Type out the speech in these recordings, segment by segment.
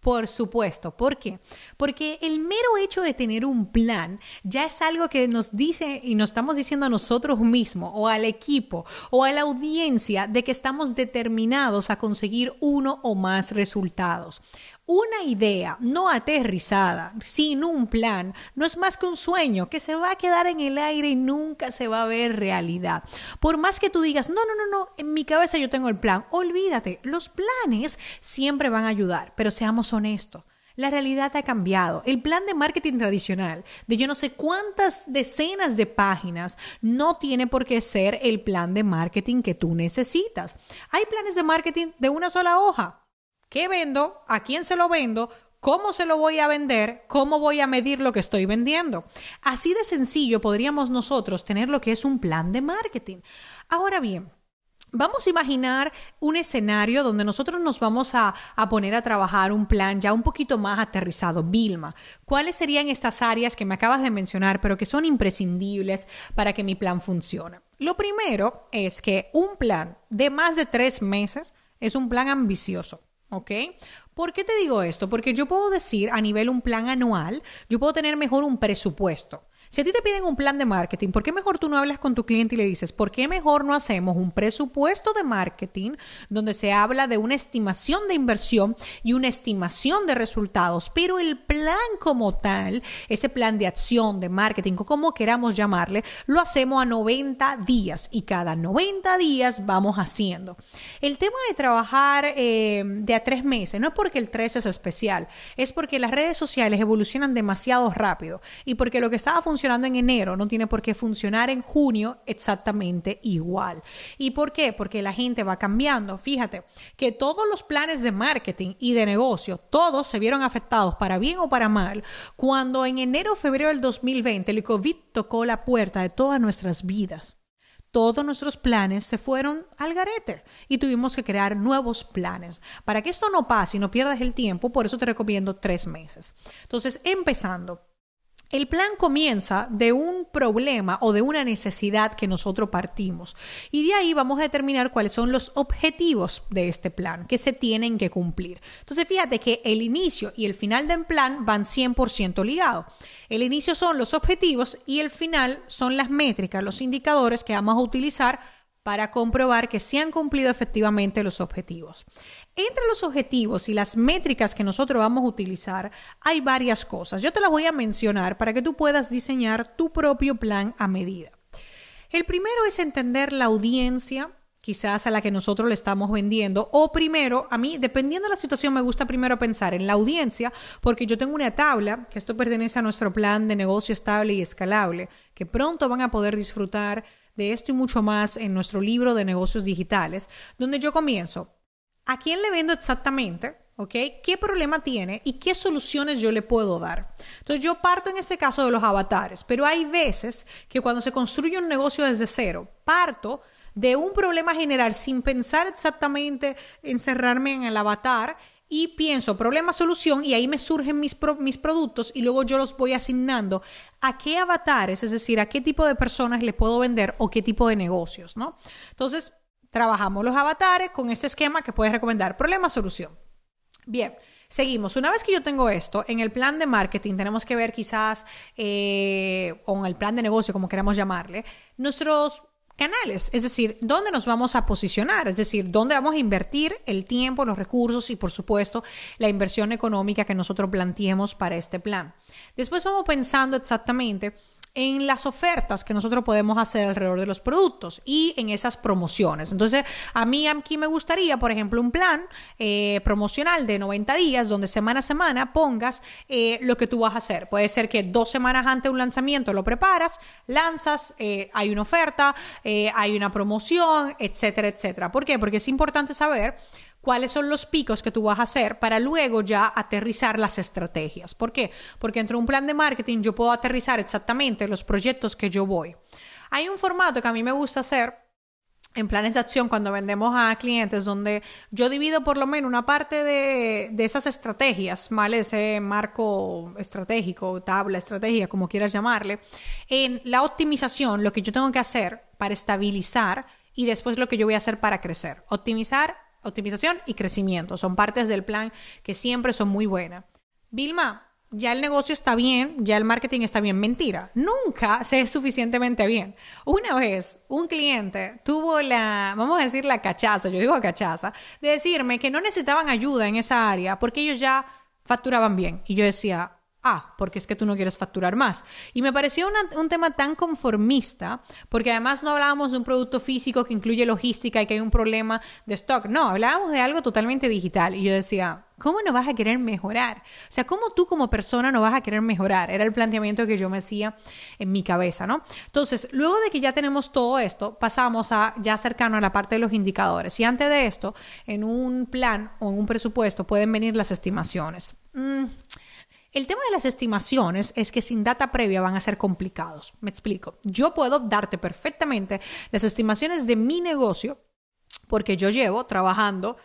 Por supuesto. ¿Por qué? Porque el mero hecho de tener un plan ya es algo que nos dice y nos estamos diciendo a nosotros mismos o al equipo o a la audiencia de que estamos determinados a conseguir uno o más resultados. Una idea no aterrizada, sin un plan, no es más que un sueño que se va a quedar en el aire y nunca se va a ver realidad. Por más que tú digas, no, no, no, no, en mi cabeza yo tengo el plan, olvídate, los planes siempre van a ayudar, pero seamos honestos. La realidad ha cambiado. El plan de marketing tradicional de yo no sé cuántas decenas de páginas no tiene por qué ser el plan de marketing que tú necesitas. Hay planes de marketing de una sola hoja qué vendo, a quién se lo vendo, cómo se lo voy a vender, cómo voy a medir lo que estoy vendiendo. Así de sencillo podríamos nosotros tener lo que es un plan de marketing. Ahora bien, Vamos a imaginar un escenario donde nosotros nos vamos a, poner a trabajar un plan ya un poquito más aterrizado. Vilma, ¿cuáles serían estas áreas que me acabas de mencionar, pero que son imprescindibles para que mi plan funcione? Lo primero es que un plan de más de tres meses es un plan ambicioso. ¿Ok? ¿Por qué te digo esto? Porque yo puedo decir a nivel un plan anual, yo puedo tener mejor un presupuesto. Si a ti te piden un plan de marketing, ¿por qué mejor tú no hablas con tu cliente y le dices, ¿por qué mejor no hacemos un presupuesto de marketing donde se habla de una estimación de inversión y una estimación de resultados? Pero el plan como tal, ese plan de acción, de marketing, o como queramos llamarle, lo hacemos a 90 días y cada 90 días vamos haciendo. El tema de trabajar eh, de a tres meses no es porque el 3 es especial, es porque las redes sociales evolucionan demasiado rápido y porque lo que estaba funcionando funcionando en enero no tiene por qué funcionar en junio exactamente igual. ¿Y por qué? Porque la gente va cambiando. Fíjate que todos los planes de marketing y de negocio, todos se vieron afectados para bien o para mal cuando en enero o febrero del 2020 el COVID tocó la puerta de todas nuestras vidas todos nuestros planes se fueron al garete y tuvimos que crear nuevos planes. Para que esto no pase y no pierdas el tiempo, por eso te recomiendo tres meses. Entonces, empezando, el plan comienza de un problema o de una necesidad que nosotros partimos y de ahí vamos a determinar cuáles son los objetivos de este plan que se tienen que cumplir. Entonces fíjate que el inicio y el final del plan van 100% ligados. El inicio son los objetivos y el final son las métricas, los indicadores que vamos a utilizar para comprobar que se han cumplido efectivamente los objetivos. Entre los objetivos y las métricas que nosotros vamos a utilizar hay varias cosas. Yo te las voy a mencionar para que tú puedas diseñar tu propio plan a medida. El primero es entender la audiencia quizás a la que nosotros le estamos vendiendo. O primero, a mí, dependiendo de la situación, me gusta primero pensar en la audiencia, porque yo tengo una tabla, que esto pertenece a nuestro plan de negocio estable y escalable, que pronto van a poder disfrutar de esto y mucho más en nuestro libro de negocios digitales, donde yo comienzo. ¿A quién le vendo exactamente? ¿Ok? ¿Qué problema tiene y qué soluciones yo le puedo dar? Entonces yo parto en este caso de los avatares, pero hay veces que cuando se construye un negocio desde cero, parto de un problema general sin pensar exactamente encerrarme en el avatar y pienso problema, solución y ahí me surgen mis, mis productos y luego yo los voy asignando a qué avatares, es decir, a qué tipo de personas le puedo vender o qué tipo de negocios, ¿no? Entonces, trabajamos los avatares con este esquema que puedes recomendar, problema, solución. Bien, seguimos. Una vez que yo tengo esto, en el plan de marketing tenemos que ver quizás, eh, o en el plan de negocio, como queramos llamarle, nuestros canales, es decir, dónde nos vamos a posicionar, es decir, dónde vamos a invertir el tiempo, los recursos y, por supuesto, la inversión económica que nosotros planteemos para este plan. Después vamos pensando exactamente en las ofertas que nosotros podemos hacer alrededor de los productos y en esas promociones. Entonces, a mí aquí me gustaría, por ejemplo, un plan eh, promocional de 90 días donde semana a semana pongas eh, lo que tú vas a hacer. Puede ser que dos semanas antes de un lanzamiento lo preparas, lanzas, eh, hay una oferta, hay una promoción, etcétera, etcétera. ¿Por qué? Porque es importante saber cuáles son los picos que tú vas a hacer para luego ya aterrizar las estrategias. ¿Por qué? Porque entre un plan de marketing yo puedo aterrizar exactamente los proyectos que yo voy. Hay un formato que a mí me gusta hacer en planes de acción cuando vendemos a clientes donde yo divido por lo menos una parte de, esas estrategias, ¿vale? Ese marco estratégico, tabla estratégica, como quieras llamarle, en la optimización, lo que yo tengo que hacer para estabilizar y después lo que yo voy a hacer para crecer. Optimizar, optimización y crecimiento son partes del plan que siempre son muy buenas. Vilma, ya el negocio está bien, ya el marketing está bien. Mentira, nunca se es suficientemente bien. Una vez un cliente tuvo la, vamos a decir la cachaza, yo digo cachaza, de decirme que no necesitaban ayuda en esa área porque ellos ya facturaban bien. Y yo decía, Ah, porque es que tú no quieres facturar más. Y me pareció un tema tan conformista, porque además no hablábamos de un producto físico que incluye logística y que hay un problema de stock. No, hablábamos de algo totalmente digital. Y yo decía, ¿cómo no vas a querer mejorar? O sea, ¿cómo tú como persona no vas a querer mejorar? Era el planteamiento que yo me hacía en mi cabeza, ¿no? Entonces, luego de que ya tenemos todo esto, pasamos a ya cercano a la parte de los indicadores. Y antes de esto, en un plan o en un presupuesto pueden venir las estimaciones. Mm, el tema de las estimaciones es que sin data previa van a ser complicados. Me explico. Yo puedo darte perfectamente las estimaciones de mi negocio porque yo llevo trabajando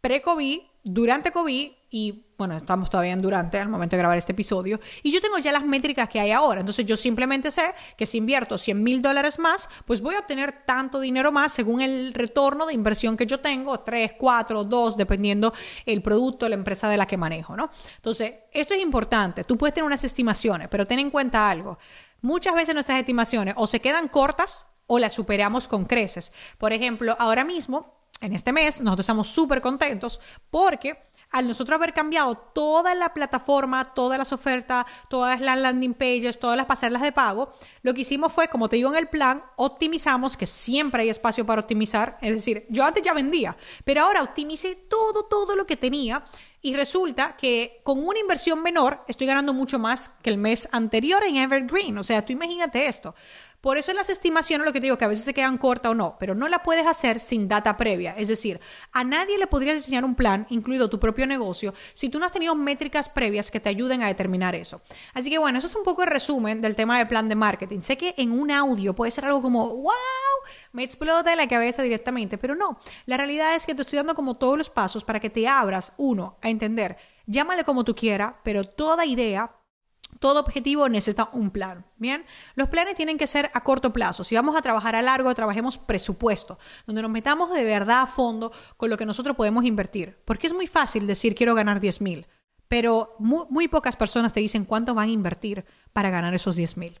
pre-COVID, durante COVID y bueno, estamos todavía en durante al momento de grabar este episodio, y yo tengo ya las métricas que hay ahora. Entonces yo simplemente sé que si invierto 100 mil dólares más, pues voy a obtener tanto dinero más según el retorno de inversión que yo tengo, 3, 4, 2, dependiendo el producto, la empresa de la que manejo, ¿no? Entonces, esto es importante. Tú puedes tener unas estimaciones, pero ten en cuenta algo. Muchas veces nuestras estimaciones o se quedan cortas o las superamos con creces. Por ejemplo, ahora mismo, en este mes, nosotros estamos súper contentos porque al nosotros haber cambiado toda la plataforma, todas las ofertas, todas las landing pages, todas las pasarelas de pago, lo que hicimos fue, como te digo en el plan, optimizamos, que siempre hay espacio para optimizar. Es decir, yo antes ya vendía, pero ahora optimicé todo, todo lo que tenía y resulta que con una inversión menor estoy ganando mucho más que el mes anterior en Evergreen. O sea, tú imagínate esto. Por eso en las estimaciones lo que te digo que a veces se quedan cortas o no, pero no la puedes hacer sin data previa. Es decir, a nadie le podrías diseñar un plan, incluido tu propio negocio, si tú no has tenido métricas previas que te ayuden a determinar eso. Así que bueno, eso es un poco el resumen del tema del plan de marketing. Sé que en un audio puede ser algo como, me explota la cabeza directamente, pero no. La realidad es que te estoy dando como todos los pasos para que te abras, uno, a entender, llámale como tú quieras, pero toda idea todo objetivo necesita un plan. Bien, los planes tienen que ser a corto plazo. Si vamos a trabajar a largo, trabajemos presupuesto, donde nos metamos de verdad a fondo con lo que nosotros podemos invertir. Porque es muy fácil decir quiero ganar 10 mil, pero muy, pocas personas te dicen cuánto van a invertir para ganar esos 10 mil.